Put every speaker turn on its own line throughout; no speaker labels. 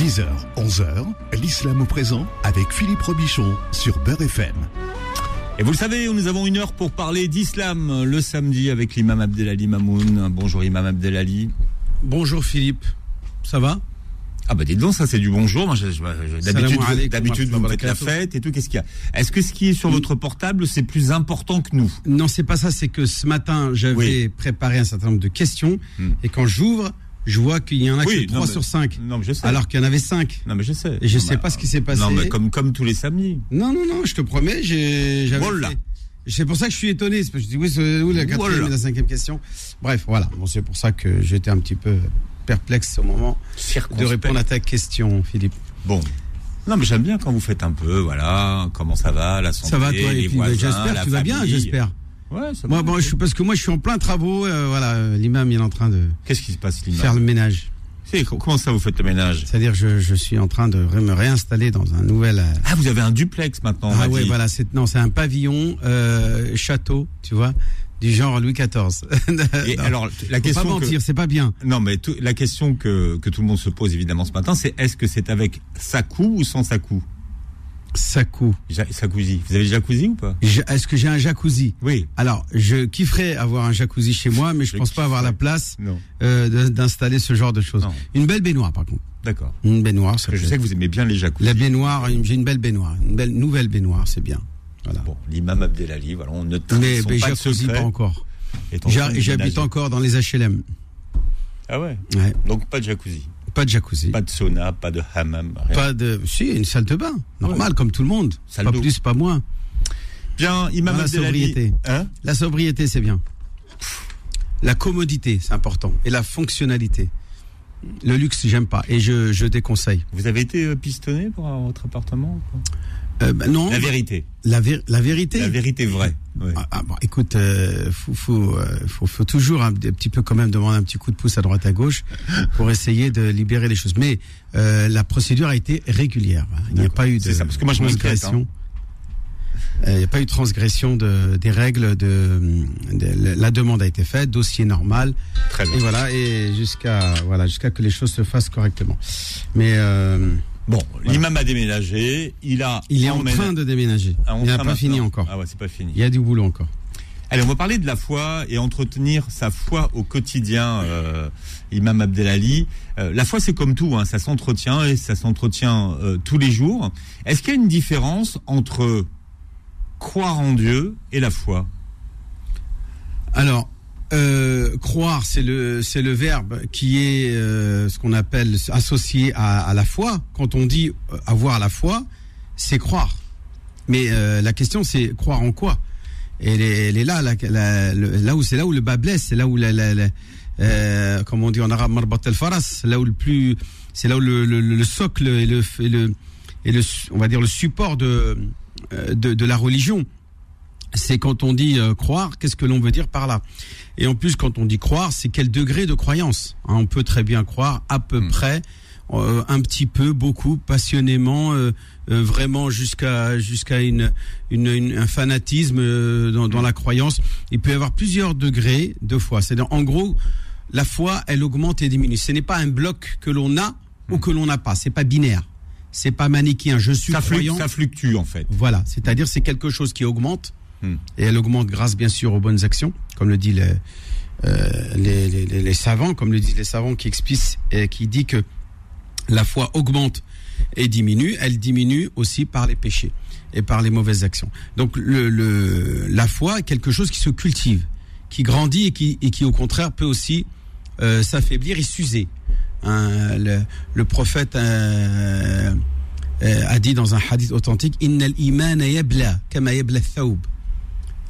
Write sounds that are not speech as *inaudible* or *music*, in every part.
10h, 11h, l'islam au présent avec Philippe Robichon sur Beurre FM.
Et vous le savez, nous avons une heure pour parler d'islam le samedi avec l'imam Abdelali Mamoun. Bonjour imam Abdelali.
Bonjour Philippe, ça va?
Ah bah dites donc, ça c'est du bonjour. D'habitude, vous faites la fête et tout. Qu'est-ce qu'il y a? Est-ce que ce qui est sur votre portable c'est plus important que nous?
Non, c'est pas ça, c'est que ce matin, j'avais
Oui.
préparé un certain nombre de questions
Hmm.
et quand j'ouvre, je vois qu'il y en a
Oui,
que
non,
3
mais-
sur 5
Non, mais je sais.
alors qu'il y en avait 5.
non, mais je sais.
Et je
Non,
sais pas ce qui s'est passé.
Non, mais comme comme tous les samedis.
Non, non, non, je te promets, j'ai j'avais
Voilà.
C'est pour ça que je suis étonné. c'est parce que je dis, oui, c'est où la quatrième
Voilà.
et la cinquième question? Bref, voilà. Bon, c'est pour ça que j'étais un petit peu perplexe au moment de répondre à ta question, Philippe.
Bon. Non, mais j'aime bien quand vous faites un peu, voilà, comment ça va, la santé,
Ça va, toi
les
puis,
voisins,
J'espère que tu vas bien, j'espère.
Ouais, ça
Moi, bon, je parce que moi, je suis en plein travaux. euh, voilà, l'imam il est en train de
Qu'est-ce qui se passe, l'imam
faire le ménage.
Comment ça, vous faites le ménage?
C'est-à-dire, je, je suis en train de me réinstaller dans un nouvel. euh,
Ah, vous avez un duplex maintenant,
ah
dit.
voilà, c'est non, c'est un pavillon euh, château, tu vois, du genre Louis XIV. *laughs*
Et
Non,
alors, la
faut
question
pas
que...
mentir, c'est pas bien.
Non, mais tout- la question que, que tout le monde se pose évidemment ce matin, c'est est-ce que c'est avec Sakou ou sans Sakou
Sakou.
Ja- Sakouzi. Vous avez le jacuzzi ou pas?
Est-ce que j'ai un jacuzzi?
Oui.
Alors, je kifferais avoir un jacuzzi chez moi, mais je
Je
pense pas avoir la place euh, d'installer ce genre de choses.
Non.
Une belle baignoire, par contre.
D'accord.
Une baignoire, ça
Parce que je sais que vous aimez bien les jacuzzis.
La baignoire, j'ai une belle baignoire, une belle nouvelle baignoire, c'est bien. Voilà.
Bon, l'imam Abdelali, voilà, on ne
mais mais
pas de
jacuzzi pas encore.
en
J'habite encore dans les HLM.
Ah ouais?
Ouais.
Donc pas de jacuzzi,
Pas de jacuzzi.
pas de sauna, pas de hammam, rien.
Pas de. Si, une salle de bain. Normal, comme tout le monde.
Salle
pas plus, pas moins.
Bien, imam
la sobriété.
Hein
La sobriété, c'est bien. La commodité, c'est important. Et la fonctionnalité. Le luxe, j'aime pas. Et je, je déconseille.
Vous avez été euh, pistonné pour votre appartement ou
Euh, bah, non.
La vérité.
La, vé- la vérité.
La vérité vraie.
Ah, ah, bon, écoute, euh, faut, faut, euh, faut, faut toujours un, petit peu quand même demander un petit coup de pouce à droite à gauche pour essayer de libérer les choses. Mais euh, la procédure a été régulière. voilà. Il n'y a pas eu de
C'est ça, parce que moi, je
transgression. Euh, Il n'y a pas eu de transgression de, des règles. De, de- la demande a été faite, dossier normal,
Très bien.
et voilà, et jusqu'à voilà, jusqu'à que les choses se fassent correctement. Mais euh,
Bon, l'imam a déménagé, il a
il est en train de déménager.
Ah,
il n'a pas fini encore.
Ah ouais, c'est pas fini.
Il y a du boulot encore.
Allez, on va parler de la foi et entretenir sa foi au quotidien, euh, Imam Abdelali. Euh, la foi, c'est comme tout, hein, ça s'entretient et ça s'entretient euh, tous les jours. Est-ce qu'il y a une différence entre croire en Dieu et la foi?
Alors, euh, croire, c'est le c'est le verbe qui est euh, ce qu'on appelle associé à, à la foi. Quand on dit avoir la foi, c'est croire. Mais euh, la question, c'est croire en quoi? Et elle est, elle est là, la- la- le- là où c'est là où le bas blesse, c'est là où la, la, la- euh, comme on dit en arabe, marbat el faras, là où le plus, c'est là où le, le, le socle et le, et le et le, on va dire le support de euh, de, de la religion c'est quand on dit euh, croire, qu'est-ce que l'on veut dire par là? Et en plus, quand on dit croire, c'est quel degré de croyance Hein, On peut très bien croire à peu
Hmm.
près, euh, un petit peu, beaucoup, passionnément, euh, euh, vraiment jusqu'à jusqu'à une, une, une- un fanatisme euh, dans, dans la croyance. Il peut y avoir plusieurs degrés de foi. C'est en gros, la foi, elle augmente et diminue. Ce n'est pas un bloc que l'on a ou que l'on n'a pas. C'est pas binaire. C'est pas manichéen. Je suis
ça,
croyant.
ça fluctue en fait.
Voilà, c'est-à-dire c'est quelque chose qui augmente Et elle augmente grâce bien sûr aux bonnes actions, comme le dit les, euh, les, les, savants, comme le disent les savants qui expliquent et qui dit que la foi augmente et diminue, elle diminue aussi par les péchés et par les mauvaises actions. Donc la foi est quelque chose qui se cultive, qui grandit et qui, au contraire peut aussi euh, s'affaiblir et s'user. Hein, le, prophète euh, a dit dans un hadith authentique Innal imana yabla kama yabla thawb.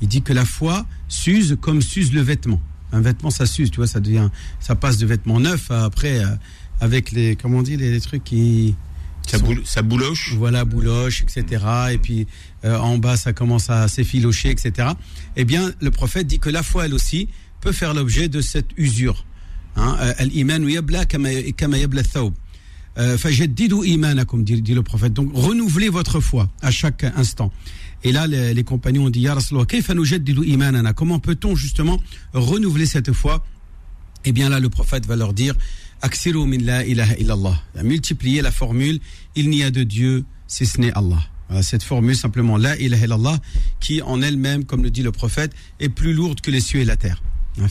Il dit que la foi s'use comme s'use le vêtement. Un vêtement, ça s'use, tu vois, ça devient, ça passe de vêtement neuf à après euh, avec les, comment on dit, les, les trucs qui,
Ça, boule- ça bouloche.
voilà, bouloche, etc. Et puis euh, en bas, ça commence à s'effilocher, etc. Eh bien, le prophète dit que la foi, elle aussi, peut faire l'objet de cette usure. Hein, euh, Al-iman yabla kama yabla thawb. Fajaddidu imanakum, dit le prophète. Donc, renouvelez votre foi à chaque instant. Et là, les, les compagnons ont dit, Ya Rasulallah, imanana? Comment peut-on justement renouveler cette foi? Eh bien là, le prophète va leur dire, Aksiru min la ilaha illallah. Multiplier la formule, il n'y a de Dieu si ce n'est Allah. Cette formule simplement la ilaha illallah qui en elle-même comme le dit le prophète est plus lourde que les cieux et la terre. Donc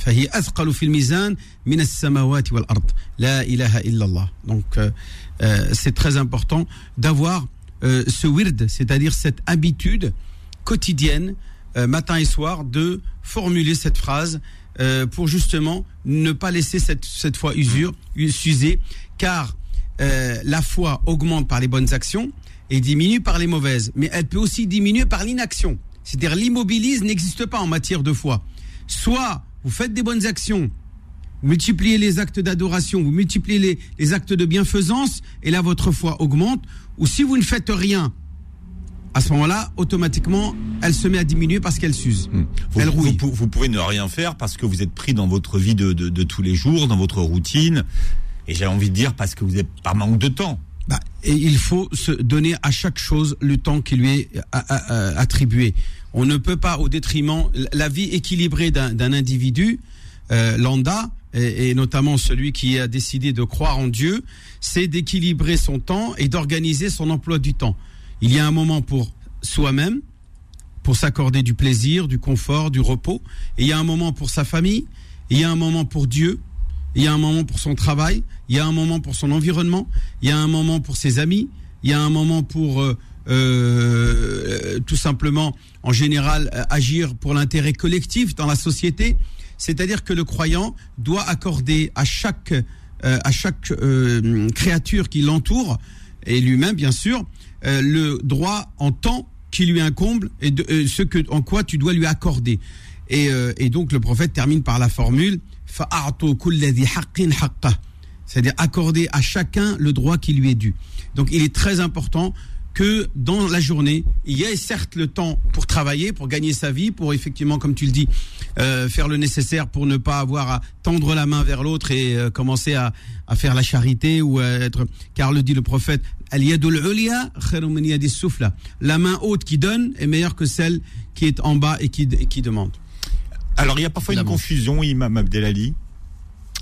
euh, euh, c'est très important d'avoir euh, ce wird c'est-à-dire cette habitude quotidienne euh, matin et soir de formuler cette phrase euh, pour justement ne pas laisser cette, cette foi usure, s'user, car euh, la foi augmente par les bonnes actions et diminue par les mauvaises, mais elle peut aussi diminuer par l'inaction. C'est-à-dire l'immobilisme n'existe pas en matière de foi. Soit vous faites des bonnes actions, vous multipliez les actes d'adoration, vous multipliez les, les actes de bienfaisance, et là votre foi augmente, ou si vous ne faites rien, à ce moment-là, automatiquement, elle se met à diminuer parce qu'elle s'use.
Hmm. Vous,
Elle rouille.
vous- vous pouvez ne rien faire parce que vous êtes pris dans votre vie de, de- de tous les jours, dans votre routine. Et j'ai envie de dire parce que vous êtes par manque de temps.
Bah, et il faut se donner à chaque chose le temps qui lui est a- a- a- attribué. On ne peut pas, au détriment, la vie équilibrée d'un d'un individu euh, lambda, et, et notamment celui qui a décidé de croire en Dieu, c'est d'équilibrer son temps et d'organiser son emploi du temps. Il y a un moment pour soi-même, pour s'accorder du plaisir, du confort, du repos. Et il y a un moment pour sa famille, il y a un moment pour Dieu, il y a un moment pour son travail, il y a un moment pour son environnement, il y a un moment pour ses amis, il y a un moment pour euh, euh, tout simplement, en général, euh, agir pour l'intérêt collectif dans la société. C'est-à-dire que le croyant doit accorder à chaque, euh, à chaque euh, créature qui l'entoure, et lui-même bien sûr, euh, le droit en temps qui lui incombe et ce que, en quoi tu dois lui accorder. Et, et donc le prophète termine par la formule c'est-à-dire accorder à chacun le droit qui lui est dû. Donc il est très important que dans la journée, il y ait certes le temps pour travailler, pour gagner sa vie, pour effectivement, comme tu le dis, euh, faire le nécessaire pour ne pas avoir à tendre la main vers l'autre et euh, commencer à, à faire la charité ou à être, car le dit le prophète, la main haute qui donne est meilleure que celle qui est en bas et qui, et qui demande.
Alors il y a parfois une confusion, Imam Abdelali,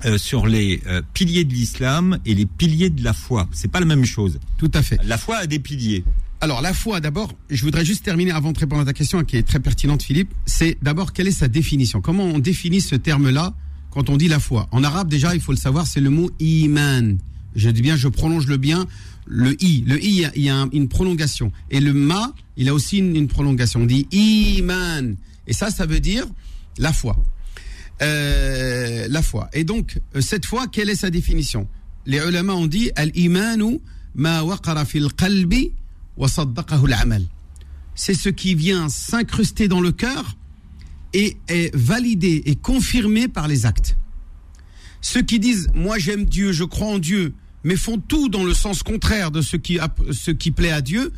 euh, sur les euh, piliers de l'islam et les piliers de la foi. C'est pas la même chose.
Tout à fait.
La foi a des piliers.
Alors la foi, d'abord, je voudrais juste terminer avant de répondre à ta question qui est très pertinente, Philippe. C'est d'abord quelle est sa définition? Comment on définit ce terme-là quand on dit la foi? En arabe, déjà, il faut le savoir, c'est le mot iman. Je dis bien, je prolonge le bien, le i. Le i, il y a- une prolongation. Et le ma, il a aussi une, une prolongation. On dit iman. Et ça, ça veut dire la foi. Euh, la foi. Et donc, euh, cette foi, quelle est sa définition? Les ulama ont dit ma fil qalbi wa. C'est ce qui vient s'incruster dans le cœur et est validé et confirmé par les actes. Ceux qui disent Moi j'aime Dieu, je crois en Dieu, mais font tout dans le sens contraire de ce qui, ce qui plaît à Dieu,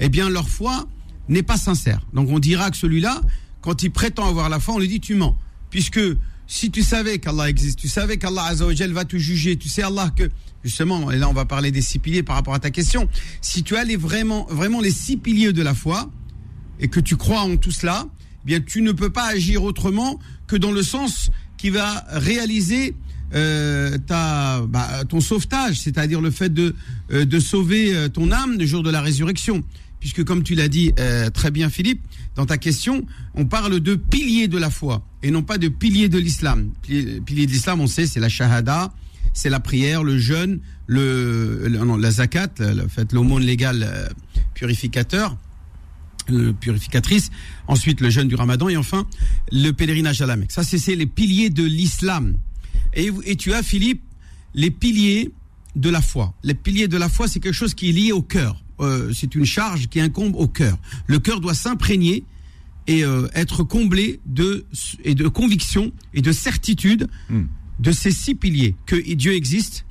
eh bien leur foi n'est pas sincère. Donc on dira que celui-là, quand il prétend avoir la foi, on lui dit Tu mens. Puisque si tu savais qu'Allah existe, tu savais qu'Allah va te juger, tu sais Allah que, justement, et là on va parler des six piliers par rapport à ta question, si tu as les vraiment, vraiment les six piliers de la foi, et que tu crois en tout cela, eh bien tu ne peux pas agir autrement que dans le sens qui va réaliser euh, ta, bah, ton sauvetage, c'est-à-dire le fait de, euh, de sauver euh, ton âme le jour de la résurrection. Puisque comme tu l'as dit euh, très bien Philippe, dans ta question, on parle de piliers de la foi et non pas de piliers de l'islam. Piliers de l'islam, on sait, c'est la shahada, c'est la prière, le jeûne, le, non, la zakat, le, fait l'aumône légale euh, purificateur, purificatrice, ensuite le jeûne du ramadan et enfin le pèlerinage à la Mecque. Ça, c'est c'est les piliers de l'islam. Et, et tu as, Philippe, les piliers de la foi. Les piliers de la foi, c'est quelque chose qui est lié au cœur. Euh, c'est une charge qui incombe au cœur. Le cœur doit s'imprégner et euh, être comblé de, et de conviction et de certitude
Hmm.
de ces six piliers. Que Dieu existe,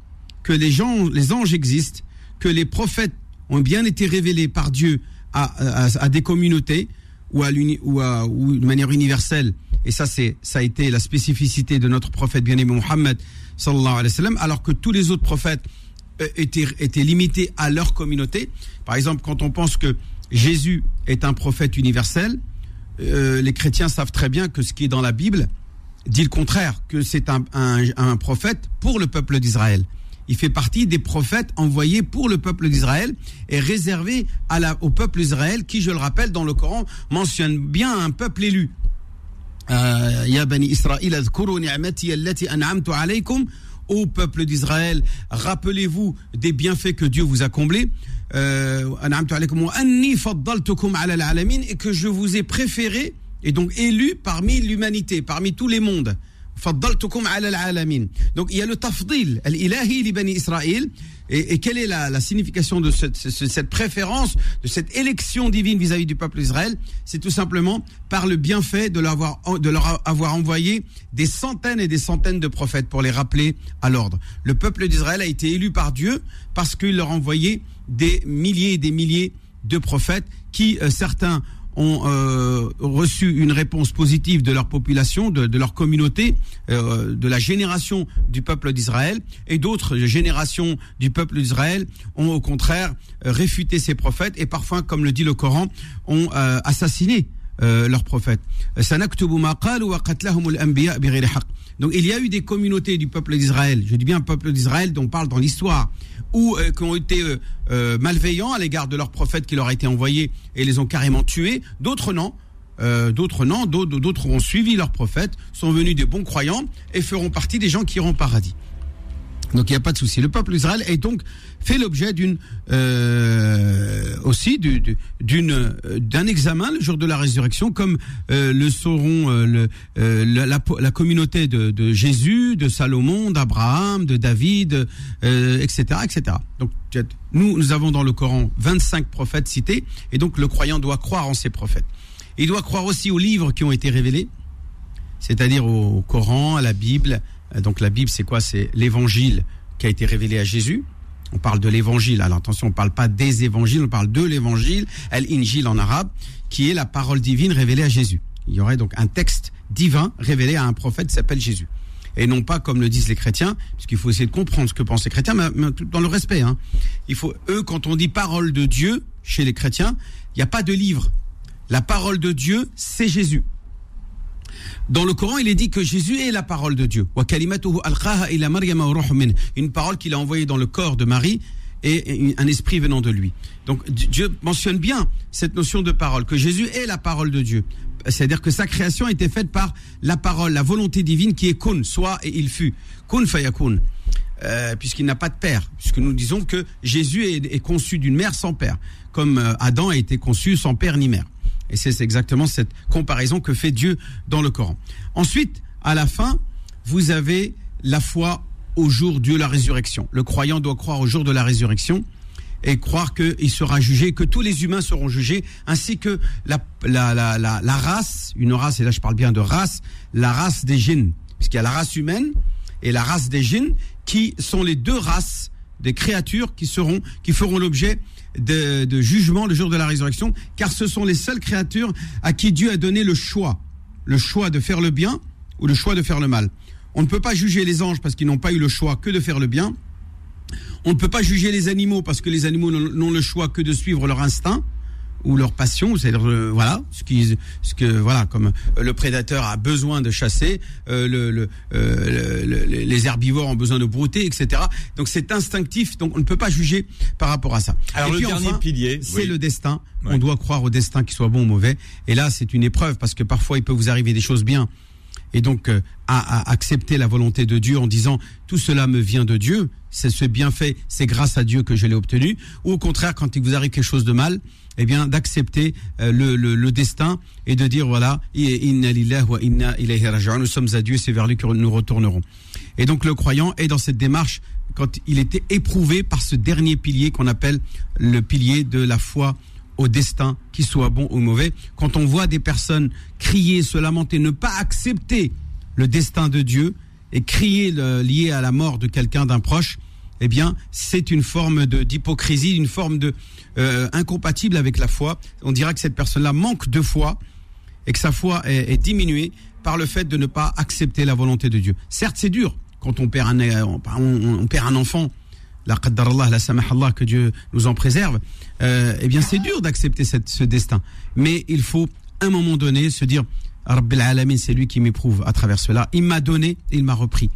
que les, gens, les anges existent, que les prophètes ont bien été révélés par Dieu à, à- à des communautés ou, à ou, à- ou de manière universelle. Et ça, c'est, ça a été la spécificité de notre prophète bien-aimé Mohammed, sallallahu alayhi wa sallam, alors que tous les autres prophètes étaient, étaient limités à leur communauté. Par exemple, quand on pense que Jésus est un prophète universel, euh, les chrétiens savent très bien que ce qui est dans la Bible dit le contraire, que c'est un, prophète pour le peuple d'Israël. il fait partie des prophètes envoyés pour le peuple d'Israël et réservé au peuple d'Israël qui, je le rappelle, dans le Coran, mentionne bien un peuple élu. Euh, Ô peuple d'Israël, rappelez-vous des bienfaits que Dieu vous a comblés. Euh, et que je vous ai préféré et donc élu parmi l'humanité, parmi tous les mondes. Donc il y a le tafdil, al-ilahi li bani Israël. Et, quelle est la, la signification de cette, ce- cette préférence, de cette élection divine vis-à-vis du peuple d'Israël C'est tout simplement par le bienfait de, leur avoir envoyé des centaines et des centaines de prophètes pour les rappeler à l'ordre. Le peuple d'Israël a été élu par Dieu parce qu'il leur a envoyé des milliers et des milliers de prophètes qui, euh, certains, ont euh, reçu une réponse positive de leur population, de, leur communauté, euh, de la génération du peuple d'Israël, et d'autres générations du peuple d'Israël ont au contraire réfuté ces prophètes et parfois, comme le dit le Coran, ont euh, assassiné leurs prophètes. Donc il y a eu des communautés du peuple d'Israël, je dis bien peuple d'Israël dont on parle dans l'histoire, ou euh, qui ont été euh, euh, malveillants à l'égard de leurs prophètes qui leur a été envoyés et les ont carrément tués. D'autres non. D'autres non, d'autres d'autres ont suivi leurs prophètes, sont venus des bons croyants et feront partie des gens qui iront au paradis. Donc il n'y a pas de souci. Le peuple d'Israël est donc fait l'objet d'une euh, aussi du- du- d'une euh, d'un examen le jour de la résurrection, comme euh, le sauront euh, la, communauté de, de Jésus, de Salomon, d'Abraham, de David, etc., etc. Donc nous nous avons dans le Coran 25 prophètes cités, et donc le croyant doit croire en ces prophètes. Il doit croire aussi aux livres qui ont été révélés c'est-à-dire au Coran, à la Bible. Donc la Bible, c'est quoi? C'est l'évangile qui a été révélé à Jésus. On parle de l'évangile. Alors attention, on ne parle pas des évangiles, on parle de l'évangile, al-injil en arabe, qui est la parole divine révélée à Jésus. Il y aurait donc un texte divin révélé à un prophète qui s'appelle Jésus. Et non pas comme le disent les chrétiens, puisqu'il faut essayer de comprendre ce que pensent les chrétiens, mais, dans le respect. Hein. Il faut, eux, quand on dit parole de Dieu chez les chrétiens, il n'y a pas de livre. La parole de Dieu, c'est Jésus. Dans le Coran, il est dit que Jésus est la parole de Dieu. Une parole qu'il a envoyée dans le corps de Marie et un esprit venant de lui. Donc Dieu mentionne bien cette notion de parole, que Jésus est la parole de Dieu. C'est-à-dire que sa création a été faite par la parole, la volonté divine qui est kun, soit et il fut. Kun fayakun. Euh, puisqu'il n'a pas de père, puisque nous disons que Jésus est, est conçu d'une mère sans père, comme euh, Adam a été conçu sans père ni mère. Et c'est exactement cette comparaison que fait Dieu dans le Coran. Ensuite, à la fin, vous avez la foi au jour de la résurrection. Le croyant doit croire au jour de la résurrection et croire qu'il sera jugé, que tous les humains seront jugés, ainsi que la, la, la, la, la race, une race, et là je parle bien de race, la race des djinns, puisqu'il y a la race humaine et la race des djinns, qui sont les deux races des créatures qui feront l'objet de, de jugement le jour de la résurrection, car ce sont les seules créatures à qui Dieu a donné le choix, le choix de faire le bien ou le choix de faire le mal. On ne peut pas juger les anges parce qu'ils n'ont pas eu le choix que de faire le bien. On ne peut pas juger les animaux parce que les animaux n'ont le choix que de suivre leur instinct ou leur passion, c'est-à-dire euh, voilà ce qui, ce que voilà comme euh, le prédateur a besoin de chasser, euh, le, le, le, les herbivores ont besoin de brouter, etc. Donc c'est instinctif, donc on ne peut pas juger par rapport à ça.
Alors
Et
le
puis
dernier
enfin,
pilier,
c'est
oui.
le destin.
Ouais.
On doit croire au destin, qu'il soit bon ou mauvais. Et là, c'est une épreuve parce que parfois il peut vous arriver des choses bien. Et donc euh, à, à accepter la volonté de Dieu en disant tout cela me vient de Dieu, c'est ce bienfait, c'est grâce à Dieu que je l'ai obtenu. Ou au contraire, quand il vous arrive quelque chose de mal, eh bien d'accepter euh, le, le, destin et de dire voilà inna wa inna ilayhi nous sommes à Dieu c'est vers lui que nous retournerons et donc le croyant est dans cette démarche quand il était éprouvé par ce dernier pilier qu'on appelle le pilier de la foi au destin, qu'il soit bon ou mauvais. Quand on voit des personnes crier, se lamenter, ne pas accepter le destin de Dieu et crier le, lié à la mort de quelqu'un, d'un proche, eh bien, c'est une forme d'hypocrisie, une forme de euh, incompatible avec la foi. On dira que cette personne-là manque de foi et que sa foi est, diminuée par le fait de ne pas accepter la volonté de Dieu. Certes, c'est dur quand on perd un, on perd un enfant. La qaddarallah, la samahallah, que Dieu nous en préserve. Euh, eh bien, c'est dur d'accepter ce destin. Mais il faut, à un moment donné, se dire, Rabbil Alamin, c'est lui qui m'éprouve à travers cela. Il m'a donné, il m'a repris.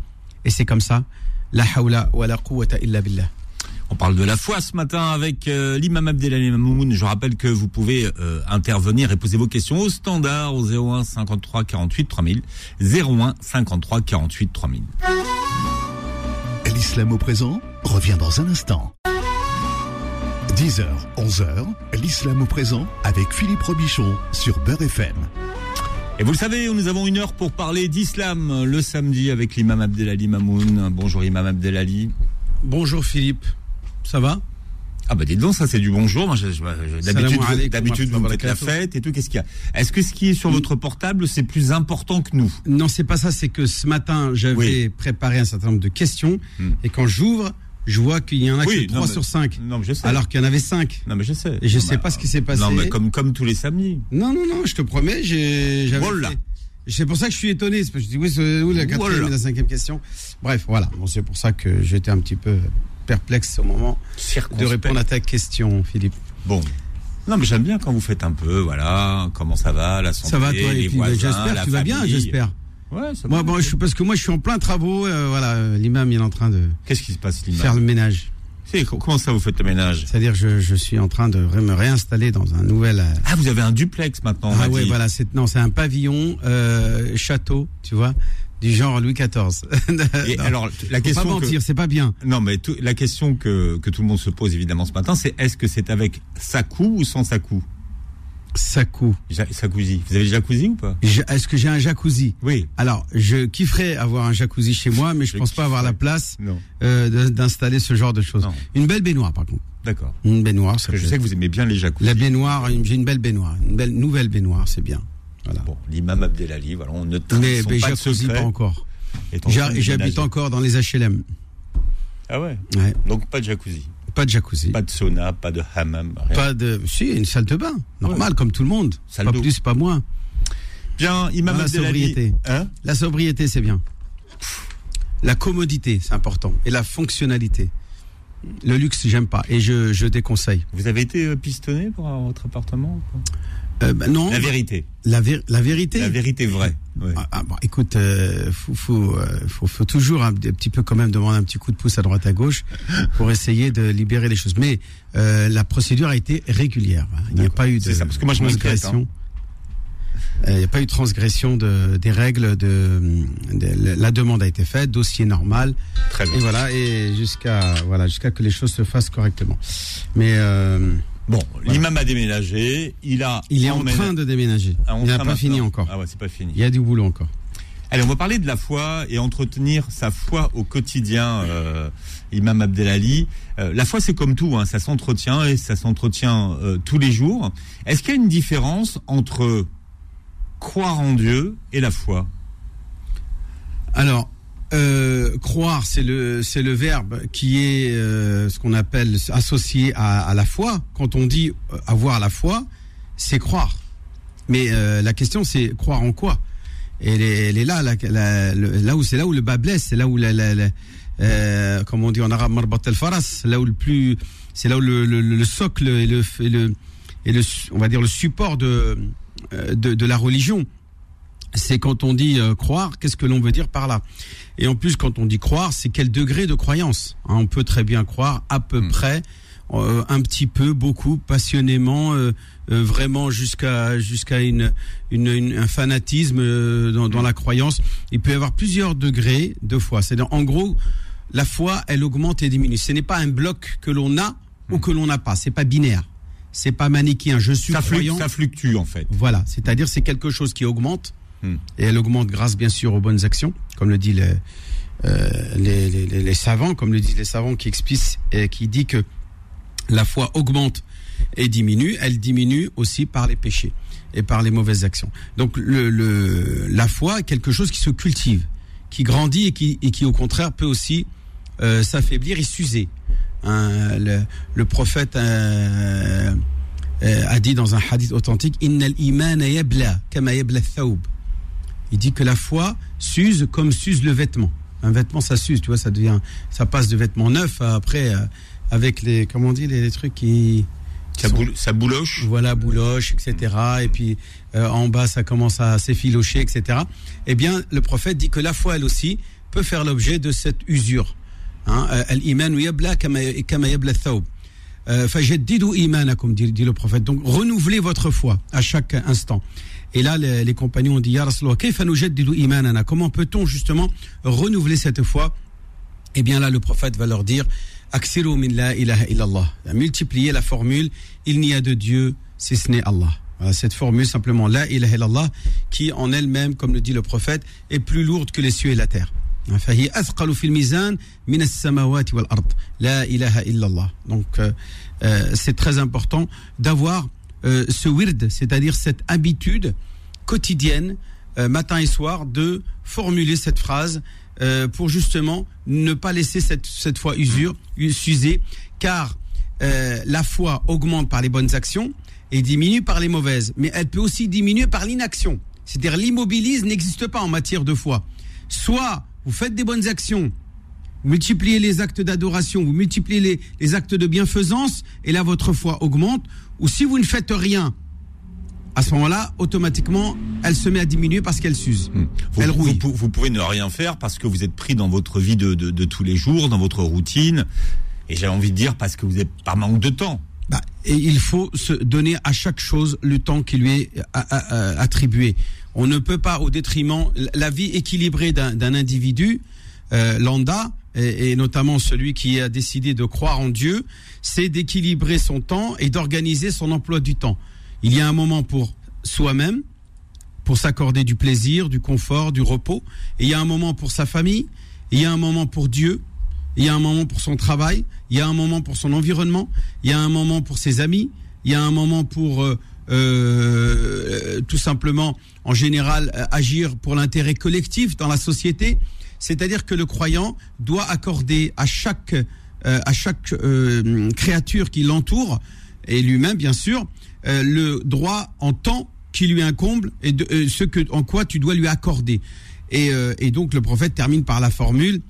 Et c'est comme ça La hawla wa la quwwata illa billah.
On parle de la foi ce matin avec euh, l'imam Abdelali Mamoun. Je rappelle que vous pouvez euh, intervenir et poser vos questions au standard au 01 53 48 3000. 01 53 48 3000.
L'islam au présent revient dans un instant. 10h, 11h, l'islam au présent avec Philippe Robichon sur Beurre FM.
Et vous le savez, nous avons une heure pour parler d'islam le samedi avec l'imam Abdelali Mamoun. Bonjour imam Abdelali.
Bonjour Philippe, ça va?
Ah bah dites donc, ça c'est du bonjour. Moi, je- je- je- D'habitude, vous- d'habitude vous faites la fête et tout. Qu'est-ce qu'il y a? Est-ce que ce qui est sur votre portable c'est plus important que nous?
Non, c'est pas ça, c'est que ce matin, j'avais
Oui.
préparé un certain nombre de questions
Hmm.
et quand j'ouvre, je vois qu'il y en a
Oui,
que
non,
3
mais-
sur 5.
Non, mais je sais.
Alors qu'il y en avait 5.
non mais je sais.
Et je
Non,
sais pas ce qui s'est passé.
Non mais comme comme tous les samedis.
Non, non, non, je te promets, j'ai. j'avais
Voilà.
fait- C'est pour ça que je suis étonné. c'est parce que je dis, oui, c'est où la quatrième
Voilà.
et la cinquième question? Bref, voilà. Bon, c'est pour ça que j'étais un petit peu perplexe au moment de répondre à ta question, Philippe.
Bon. Non mais j'aime bien quand vous faites un peu, voilà, comment ça va, la santé,
Ça va, toi
les
et puis,
voisins,
J'espère que tu vas bien, j'espère.
Ouais, ça
Moi,
va.
bon, je parce que moi, je suis en plein travaux. euh, voilà, l'imam, il est en train de
Qu'est-ce qui se passe, l'imam
faire le ménage.
C'est- Comment ça vous faites le ménage?
C'est-à-dire, je, je suis en train de me réinstaller dans un nouvel. euh,
Ah, vous avez un duplex maintenant. on
ah ouais,
dit.
voilà, c'est non, c'est un pavillon euh, château, tu vois, du genre Louis XIV. *laughs*
Et
Non,
alors, la question
pas
que-
mentir, c'est pas bien.
Non, mais tout- la question que, que tout le monde se pose évidemment ce matin, c'est est-ce que c'est avec Sakou ou sans Sakou?
Sakou.
Ja- Sakouzi. Vous avez le jacuzzi ou pas?
Est-ce que j'ai un jacuzzi?
Oui.
Alors, je kifferais avoir un jacuzzi chez moi, mais je,
Je
pense pas avoir la place euh, d'installer ce genre de choses.
Non.
Une belle baignoire, par contre.
D'accord.
Une baignoire,
Parce que je sais que vous aimez bien les jacuzzis.
La baignoire, j'ai une belle baignoire, une belle nouvelle baignoire, c'est bien. Voilà.
Bon, l'imam Abdelali, voilà, on ne
mais mais
pas
encore. J'habite encore dans les HLM.
Ah ouais
Ouais.
Donc pas de jacuzzi,
Pas de jacuzzi.
pas de sauna, pas de hammam, rien.
Pas de. Si, une salle de bain, normal, comme tout le monde.
Salle
pas plus, pas moins.
Bien, imam
Dans la sobriété.
Hein
La sobriété, c'est bien. La commodité, c'est important. Et la fonctionnalité. Le luxe, j'aime pas. Et je, je déconseille.
Vous avez été pistonné pour votre appartement ou pas?
Euh, bah, non.
La vérité.
La, vé- la vérité.
La vérité vraie. Ouais.
Ah, ah, bon, écoute, euh, faut, faut, euh, faut, faut toujours un, petit peu quand même demander un petit coup de pouce à droite à gauche pour essayer de libérer les choses. Mais euh, la procédure a été régulière. hein. Il n'y a pas eu de
ça, parce que moi, je
transgression. Euh, Il n'y a pas eu de transgression de, des règles. De, de- la demande a été faite, dossier normal,
Très bien.
et voilà, et jusqu'à voilà, jusqu'à que les choses se fassent correctement. Mais euh,
Bon, l'imam a déménagé, il a
il est en train de déménager.
Ah,
il n'a pas fini encore.
Ah ouais, c'est pas fini.
Il y a du boulot encore.
Allez, on va parler de la foi et entretenir sa foi au quotidien, euh, Imam Abdelali. Euh, la foi, c'est comme tout, hein, ça s'entretient et ça s'entretient euh, tous les jours. Est-ce qu'il y a une différence entre croire en Dieu et la foi?
Alors, euh, croire, c'est le c'est le verbe qui est euh, ce qu'on appelle associé à, à la foi. Quand on dit avoir la foi, c'est croire. Mais euh, la question, c'est croire en quoi? Et elle est, elle est là, là, là, le- là où c'est là où le bas blesse, c'est là où la, la, la- euh, comme on dit en arabe, marbat el faras, là où le plus, c'est là où le, le, le socle et le, et le et le, on va dire le support de euh, de, de la religion c'est quand on dit euh, croire, qu'est-ce que l'on veut dire par là? Et en plus, quand on dit croire, c'est quel degré de croyance Hein, On peut très bien croire à peu
Hmm.
près, euh, un petit peu, beaucoup, passionnément, euh, euh, vraiment jusqu'à jusqu'à une, une, une- un fanatisme euh, dans, dans la croyance. Il peut y avoir plusieurs degrés de foi. C'est en gros, la foi, elle augmente et diminue. Ce n'est pas un bloc que l'on a ou que l'on n'a pas. C'est pas binaire. C'est pas manichéen. Je suis
ça,
croyant.
ça fluctue en fait.
Voilà, c'est-à-dire c'est quelque chose qui augmente Et elle augmente grâce bien sûr aux bonnes actions, comme le dit les, euh, les, les, savants, comme le disent les savants qui expliquent et qui dit que la foi augmente et diminue, elle diminue aussi par les péchés et par les mauvaises actions. Donc la foi est quelque chose qui se cultive, qui grandit et qui, au contraire peut aussi euh, s'affaiblir et s'user. Hein, le, prophète euh, a dit dans un hadith authentique imana yabla kama yabla thawb. Il dit que la foi s'use comme s'use le vêtement. Un vêtement, ça s'use, tu vois, ça devient, ça passe de vêtements neufs à après euh, avec les, comment on dit, les, les trucs qui,
Ça, boule- ça bouloche.
voilà, bouloche, etc. Et puis euh, en bas, ça commence à s'effilocher, etc. Eh bien, le prophète dit que la foi, elle aussi, peut faire l'objet de cette usure. Hein, euh, Al-iman yabla kama yabla thawb. Fajaddidu imanakum, dit le prophète. Donc renouvelez votre foi à chaque instant. Et là, les, les compagnons ont dit, Ya Rasulallah, kayfa nujaddidu imanana Comment peut-on justement renouveler cette foi Eh bien là, le prophète va leur dire, Aksiru min la ilaha illallah. Multipliez la formule, il n'y a de Dieu si ce n'est Allah. Voilà, cette formule simplement, la ilaha illallah, qui en elle-même, comme le dit le prophète, est plus lourde que les cieux et la terre. فهي أثقل في الميزان من السماوات والأرض لا إله إلا الله donc euh, euh, c'est très important d'avoir euh, ce wird c'est-à-dire cette habitude quotidienne euh, matin et soir de formuler cette phrase euh, pour justement ne pas laisser cette, foi usure s'user car la foi augmente par les bonnes actions et diminue par les mauvaises mais elle peut aussi diminuer par l'inaction. C'est-à-dire l'immobilisme n'existe pas en matière de foi. Soit vous faites des bonnes actions, vous multipliez les actes d'adoration, vous multipliez les, actes de bienfaisance, et là votre foi augmente, ou si vous ne faites rien, à ce moment-là, automatiquement, elle se met à diminuer parce qu'elle s'use.
Mmh. Vous, elle rouille. Vous, vous, pouvez ne rien faire parce que vous êtes pris dans votre vie de, de, de tous les jours, dans votre routine, et j'ai envie de dire parce que vous êtes par manque de temps.
Bah, et il faut se donner à chaque chose le temps qui lui est attribué. On ne peut pas, au détriment, la vie équilibrée d'un individu euh, lambda, et, notamment celui qui a décidé de croire en Dieu, c'est d'équilibrer son temps et d'organiser son emploi du temps. Il y a un moment pour soi-même, pour s'accorder du plaisir, du confort, du repos, et il y a un moment pour sa famille, il y a un moment pour Dieu, il y a un moment pour son travail, il y a un moment pour son environnement, il y a un moment pour ses amis, il y a un moment pour euh, euh, tout simplement, en général, agir pour l'intérêt collectif dans la société. C'est-à-dire que le croyant doit accorder à chaque euh, à chaque euh, créature qui l'entoure et lui-même, bien sûr, euh, le droit en temps qui lui incombe et de, euh, ce que en quoi tu dois lui accorder. Et, et donc le prophète termine par la formule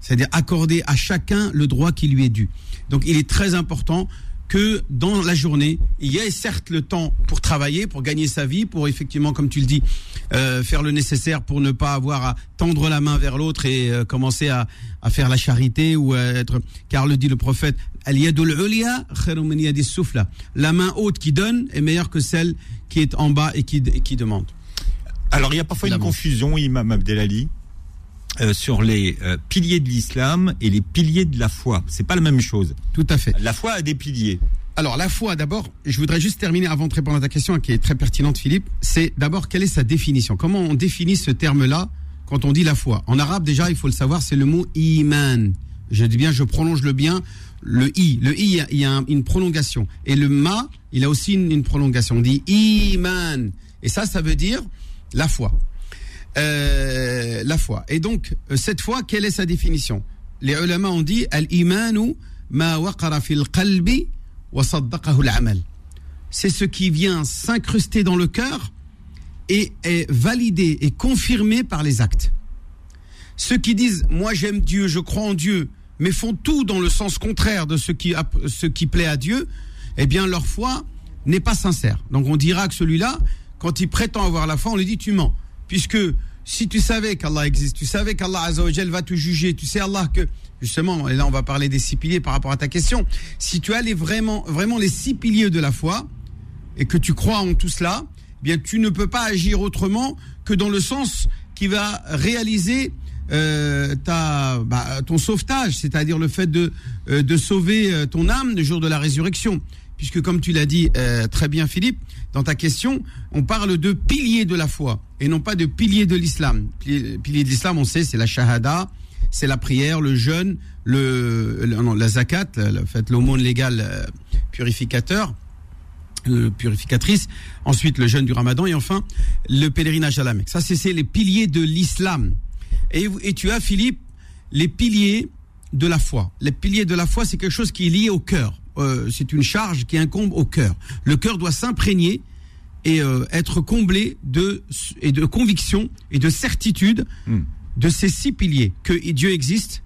c'est-à-dire accorder à chacun le droit qui lui est dû. Donc il est très important que dans la journée, il y ait certes le temps pour travailler, pour gagner sa vie, pour effectivement, comme tu le dis, euh, faire le nécessaire pour ne pas avoir à tendre la main vers l'autre et euh, commencer à, à, faire la charité ou à être, car le dit le prophète, la main haute qui donne est meilleure que celle qui est en bas et qui, et qui demande.
Alors il y a parfois une confusion, Imam Abdelali. Euh, sur les euh, piliers de l'islam et les piliers de la foi. C'est pas la même chose.
Tout à fait.
La foi a des piliers.
Alors la foi, d'abord, je voudrais juste terminer avant de répondre à ta question qui est très pertinente, Philippe. C'est d'abord quelle est sa définition? Comment on définit ce terme-là quand on dit la foi? En arabe, déjà, il faut le savoir, c'est le mot iman. Je dis bien, je prolonge le bien. Le i, le i, il y a une prolongation. Et le ma, il a aussi une, une prolongation. On dit iman. Et ça, ça veut dire la foi. Euh, la foi. Et donc, cette foi, quelle est sa définition? Les ulama ont dit ma fil qalbi wa. C'est ce qui vient s'incruster dans le cœur et est validé et confirmé par les actes. Ceux qui disent Moi j'aime Dieu, je crois en Dieu, mais font tout dans le sens contraire de ce qui, ce qui plaît à Dieu, eh bien leur foi n'est pas sincère. Donc on dira que celui-là, quand il prétend avoir la foi, on lui dit Tu mens puisque si tu savais qu'Allah existe, tu savais qu'Allah Azzawajal va te juger, tu sais Allah que justement, et là on va parler des six piliers par rapport à ta question, si tu as les vraiment, vraiment les six piliers de la foi et que tu crois en tout cela, eh bien tu ne peux pas agir autrement que dans le sens qui va réaliser euh, ta, bah, ton sauvetage, c'est-à-dire le fait de, euh, de sauver ton âme le jour de la résurrection puisque comme tu l'as dit euh, très bien Philippe, dans ta question, on parle de piliers de la foi et non pas de piliers de l'islam. Piliers de l'islam, on sait, c'est la shahada, c'est la prière, le jeûne, le, non, la zakat, le fait l'aumône légale euh, purificateur, purificatrice, ensuite le jeûne du ramadan et enfin le pèlerinage à la Mecque. Ça, c'est les piliers de l'islam. Et, et tu as, Philippe, les piliers de la foi. Les piliers de la foi, c'est quelque chose qui est lié au cœur. Euh, c'est une charge qui incombe au cœur. Le cœur doit s'imprégner et euh, être comblé de et de conviction et de certitude mm. de ces six piliers que Dieu existe,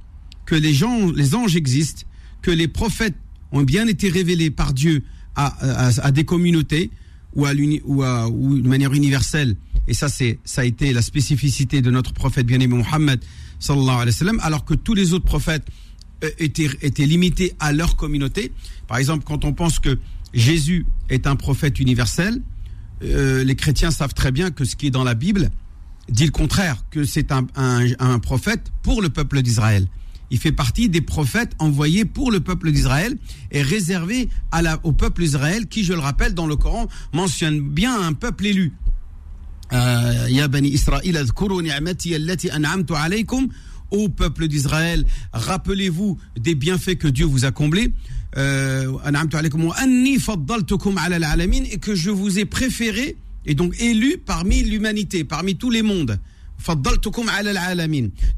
que les gens, les anges existent, que les prophètes ont bien été révélés par Dieu à, à, à des communautés ou à, ou, à, ou de manière universelle. Et ça, c'est ça a été la spécificité de notre prophète bien-aimé Mohammed sallallahu alayhi wa sallam, alors que tous les autres prophètes étaient, étaient limités à leur communauté. Par exemple, quand on pense que Jésus est un prophète universel, euh, les chrétiens savent très bien que ce qui est dans la Bible dit le contraire, que c'est un, prophète pour le peuple d'Israël. Il fait partie des prophètes envoyés pour le peuple d'Israël et réservé au peuple d'Israël qui, je le rappelle, dans le Coran, mentionne bien un peuple élu. Euh, Ô peuple d'Israël, rappelez-vous des bienfaits que Dieu vous a comblés. Euh, et que je vous ai préféré et donc élu parmi l'humanité, parmi tous les mondes.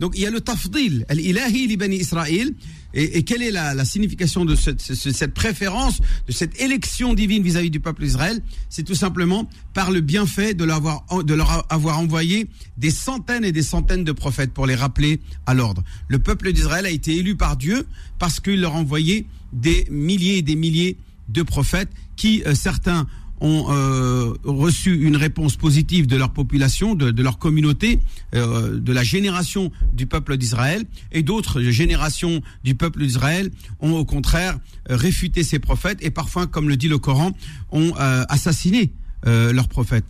Donc il y a le tafdil, al-ilahi li Israël. Et, quelle est la, signification de cette, préférence, de cette élection divine vis-à-vis -vis du peuple d'Israël C'est tout simplement par le bienfait de, leur, avoir envoyé des centaines et des centaines de prophètes pour les rappeler à l'ordre. Le peuple d'Israël a été élu par Dieu parce qu'il leur a envoyé des milliers et des milliers de prophètes qui, euh, certains, ont euh, reçu une réponse positive de leur population, de, de leur communauté, euh, de la génération du peuple d'Israël, et d'autres générations du peuple d'Israël ont au contraire réfuté ces prophètes et parfois, comme le dit le Coran, ont euh, assassiné euh, leurs prophètes.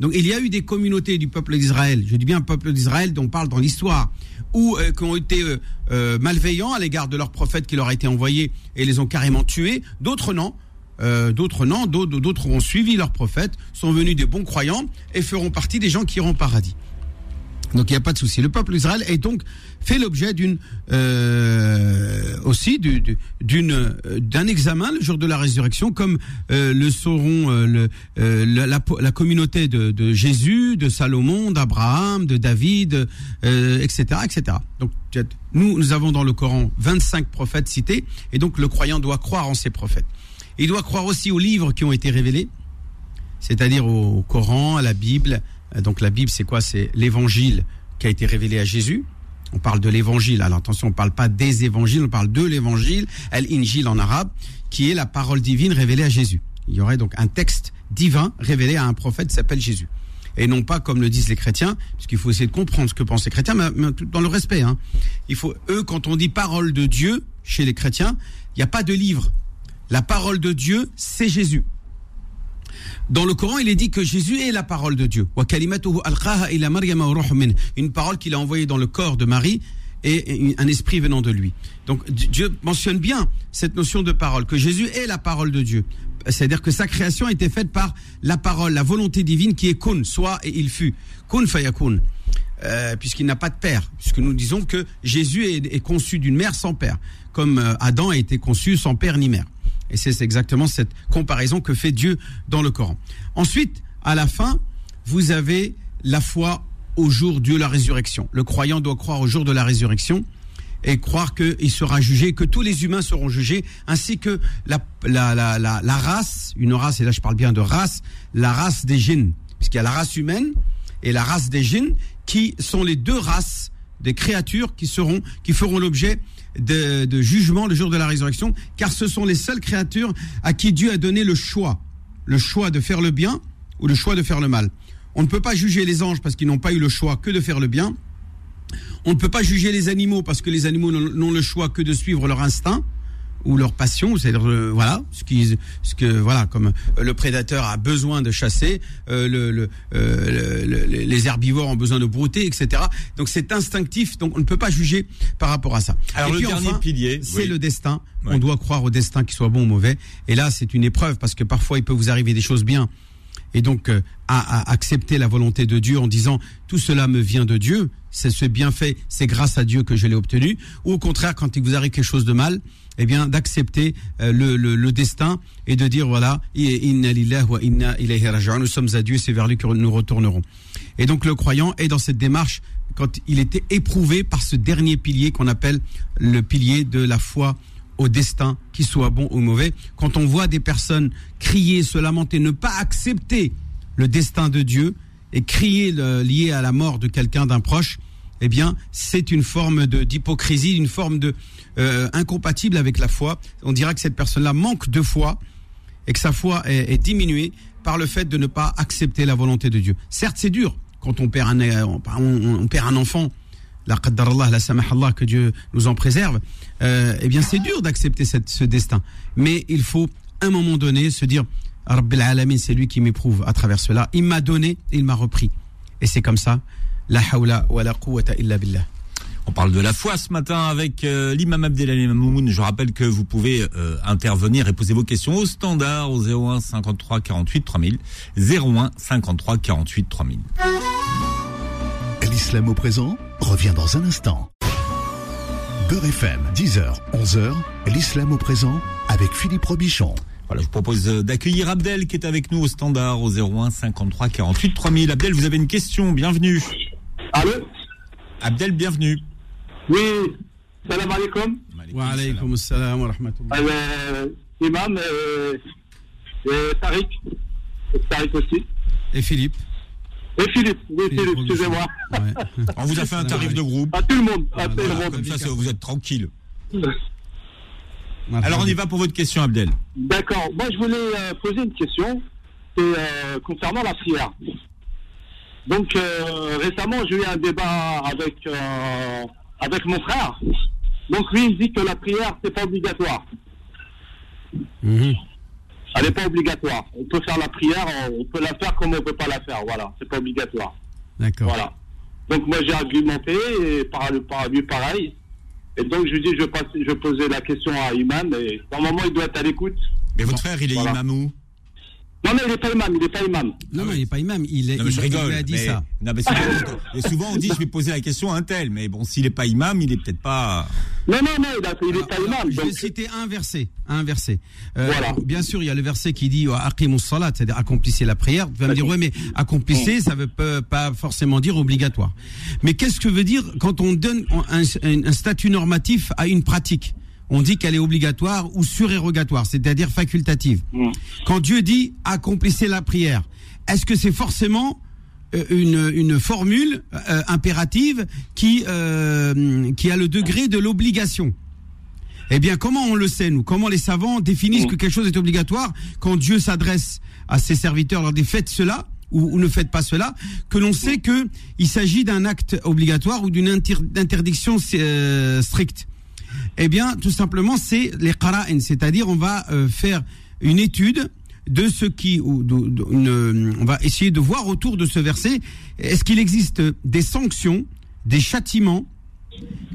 Donc il y a eu des communautés du peuple d'Israël, je dis bien peuple d'Israël dont on parle dans l'histoire, ou euh, qui ont été euh, euh, malveillants à l'égard de leurs prophètes qui leur a été envoyés et les ont carrément tués, d'autres non. D'autres non, d'autres ont suivi leurs prophètes, sont venus des bons croyants et feront partie des gens qui iront au paradis. Donc il n'y a pas de souci. Le peuple d'Israël est donc fait l'objet d'une euh, aussi d'une euh, d'un examen le jour de la résurrection, comme euh, le sauront euh, euh, la, communauté de, de, Jésus, de Salomon, d'Abraham, de David, etc., etc. Donc nous nous avons dans le Coran 25 prophètes cités, et donc le croyant doit croire en ces prophètes. Il doit croire aussi aux livres qui ont été révélés, c'est-à-dire au Coran, à la Bible, donc la Bible, c'est quoi? C'est l'évangile qui a été révélé à Jésus. On parle de l'évangile. Alors attention, on ne parle pas des évangiles, on parle de l'évangile, al-injil en arabe, qui est la parole divine révélée à Jésus. Il y aurait donc un texte divin révélé à un prophète qui s'appelle Jésus. Et non pas comme le disent les chrétiens, puisqu'il faut essayer de comprendre ce que pensent les chrétiens, mais, mais dans le respect. Hein. Il faut, eux, quand on dit parole de Dieu chez les chrétiens, il n'y a pas de livre. La parole de Dieu, c'est Jésus. Dans le Coran, il est dit que Jésus est la parole de Dieu. Une parole qu'il a envoyée dans le corps de Marie et un esprit venant de lui. Donc Dieu mentionne bien cette notion de parole, que Jésus est la parole de Dieu. C'est-à-dire que sa création a été faite par la parole, la volonté divine qui est kun, soit et il fut. Kun fayakun. Euh, puisqu'il n'a pas de père, puisque nous disons que Jésus est, conçu d'une mère sans père, comme euh, Adam a été conçu sans père ni mère. Et c'est exactement cette comparaison que fait Dieu dans le Coran. Ensuite, à la fin, vous avez la foi au jour de la résurrection. Le croyant doit croire au jour de la résurrection et croire qu'il sera jugé, que tous les humains seront jugés, ainsi que la, race, une race, et là je parle bien de race, la race des djinns, puisqu'il y a la race humaine et la race des djinns, qui sont les deux races des créatures qui seront, qui feront l'objet de, de, jugement le jour de la résurrection, car ce sont les seules créatures à qui Dieu a donné le choix, le choix de faire le bien ou le choix de faire le mal. On ne peut pas juger les anges parce qu'ils n'ont pas eu le choix que de faire le bien. On ne peut pas juger les animaux parce que les animaux n'ont le choix que de suivre leur instinct ou leur passion, c'est-à-dire euh, voilà ce qui, ce que voilà comme le prédateur a besoin de chasser, euh, le, le, euh, le, les herbivores ont besoin de brouter, etc. Donc c'est instinctif, donc on ne peut pas juger par rapport à ça.
Alors
Et
le
puis
dernier
enfin,
pilier,
c'est
oui.
le destin.
Ouais.
On doit croire au destin, qu'il soit bon ou mauvais. Et là, c'est une épreuve parce que parfois il peut vous arriver des choses bien. Et donc euh, à, à accepter la volonté de Dieu en disant tout cela me vient de Dieu, c'est ce bienfait, c'est grâce à Dieu que je l'ai obtenu. Ou au contraire, quand il vous arrive quelque chose de mal, eh bien d'accepter euh, le, le, le, destin et de dire voilà inna lillahi wa inna ilayhi nous sommes à Dieu c'est vers lui que nous retournerons et donc le croyant est dans cette démarche quand il était éprouvé par ce dernier pilier qu'on appelle le pilier de la foi au destin, qu'il soit bon ou mauvais. Quand on voit des personnes crier, se lamenter, ne pas accepter le destin de Dieu et crier lié à la mort de quelqu'un d'un proche, eh bien, c'est une forme d'hypocrisie, une forme de euh, incompatible avec la foi. On dira que cette personne-là manque de foi et que sa foi est, diminuée par le fait de ne pas accepter la volonté de Dieu. Certes, c'est dur quand on perd un, on perd un enfant, la Allah, la Allah, que Dieu nous en préserve, euh, eh bien c'est dur d'accepter ce destin. Mais il faut, à un moment donné, se dire, Rabbil Alamin, c'est lui qui m'éprouve à travers cela. Il m'a donné, il m'a repris. Et c'est comme ça. La hawla wa la quwwata illa billah.
On parle de la foi ce matin avec euh, l'imam Abdelali Mamoun. Je rappelle que vous pouvez euh, intervenir et poser vos questions au standard au 01 53 48 3000. 01 53 48 3000.
L'islam au présent revient dans un instant. Beurre FM, 10h, 11h, l'islam au présent avec Philippe Robichon.
Voilà, je vous propose d'accueillir Abdel qui est avec nous au standard au 01 53 48 3000. Abdel, vous avez une question, bienvenue.
Allô
Abdel, bienvenue.
Oui, salam alaikum.
Wa alaikum salam wa rahmatullah.
Euh, imam, euh, et Tariq. Tariq aussi.
Et Philippe.
Et Philippe, oui, Philippe, excusez-moi.
On vous a fait un tarif de groupe.
À tout le monde. À tout le monde.
Comme ça, vous êtes tranquille. Alors on y va pour votre question, Abdel.
D'accord. Moi, je voulais euh, poser une question euh, concernant la prière. Donc euh, récemment, j'ai eu un débat avec avec mon frère. Donc lui, il dit que la prière, c'est pas obligatoire.
Mhm.
Elle n'est pas obligatoire. On peut faire la prière, on peut la faire comme on ne peut pas la faire. Voilà, c'est pas obligatoire.
D'accord.
Voilà. Donc moi, j'ai argumenté et par, par lui pareil. Et donc, je lui dis, je, passe, je posais la question à Imam, et normalement, il doit être à l'écoute.
Mais votre frère, il est imam où?
Non, mais il n'est pas imam, il n'est pas imam.
Non, non, il n'est pas imam. Il, est,
non, mais je rigole.
Il a dit
mais,
ça.
Non, mais souvent, *laughs* et souvent, on dit, je vais poser la question à un tel. Mais bon, s'il n'est pas imam, il n'est peut-être pas.
Non, non, non, il n'est pas imam.
Je vais citer un verset. Un verset.
Euh, voilà.
Bien sûr, il y a le verset qui dit Aqimus salat, c'est-à-dire accomplissez la prière. Vous allez me dire, ouais, mais accomplissez, ça ne veut pas forcément dire obligatoire. Mais qu'est-ce que veut dire quand on donne un, un statut normatif à une pratique? On dit qu'elle est obligatoire ou surérogatoire, c'est-à-dire facultative.
Mm.
Quand Dieu dit accomplissez la prière, est-ce que c'est forcément euh, une, une formule euh, impérative qui, euh, qui a le degré de l'obligation? Eh bien, comment on le sait, nous? Comment les savants définissent
Mm.
que quelque chose est obligatoire quand Dieu s'adresse à ses serviteurs, leur dit faites cela ou, ne faites pas cela, que l'on sait que il s'agit d'un acte obligatoire ou d'une interdiction stricte eh bien, tout simplement, c'est les qara'in, c'est-à-dire on va euh, faire une étude de ce qui, ou on va essayer de voir autour de ce verset, est-ce qu'il existe des sanctions, des châtiments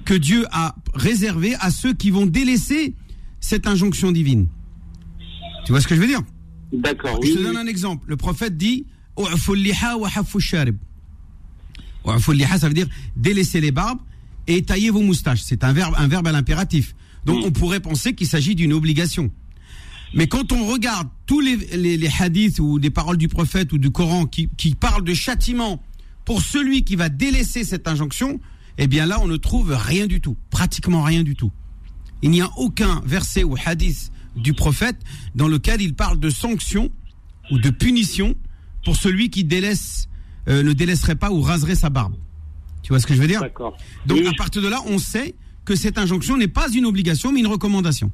que Dieu a réservés à ceux qui vont délaisser cette injonction divine? Tu vois ce que je veux dire?
D'accord.
Je te donne un exemple. Le prophète dit ça veut dire délaisser les barbes et taillez vos moustaches. C'est un verbe, un verbe à l'impératif. Donc on pourrait penser qu'il s'agit d'une obligation. Mais quand on regarde tous les, les, hadiths ou des paroles du prophète ou du Coran qui, qui parlent de châtiment pour celui qui va délaisser cette injonction, eh bien là on ne trouve rien du tout, pratiquement rien du tout. Il n'y a aucun verset ou hadith du prophète dans lequel il parle de sanction ou de punition pour celui qui délaisse, euh, ne délaisserait pas ou raserait sa barbe. Tu vois ce que je veux dire?
D'accord.
Donc à partir de là, on sait que cette injonction n'est pas une obligation, mais une recommandation.